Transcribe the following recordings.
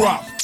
drop.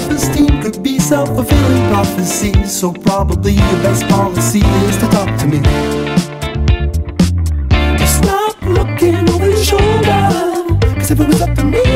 self-esteem could be self-fulfilling prophecy, So probably your best policy is to talk to me. Stop looking over your shoulder, cause if it was up to me.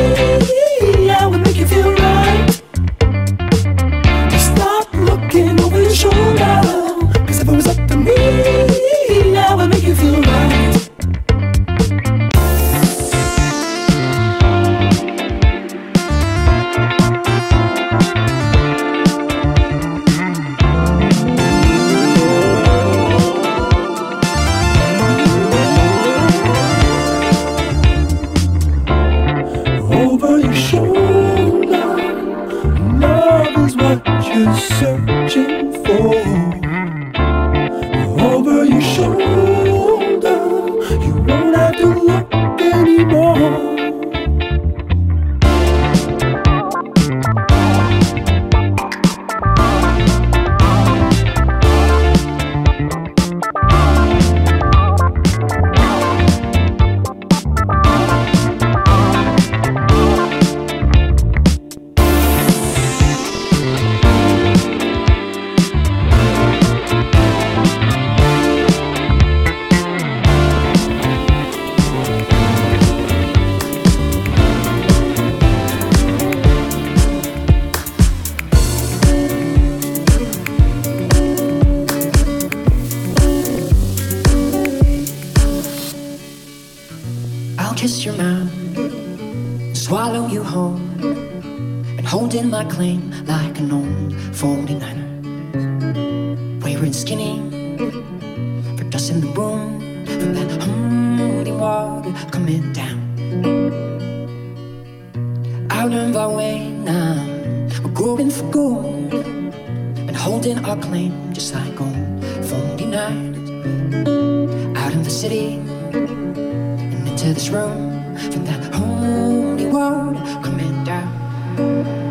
On our way now. We're going for gold and holding our claim just like on Funky night. Out in the city and into this room from that holy world coming down.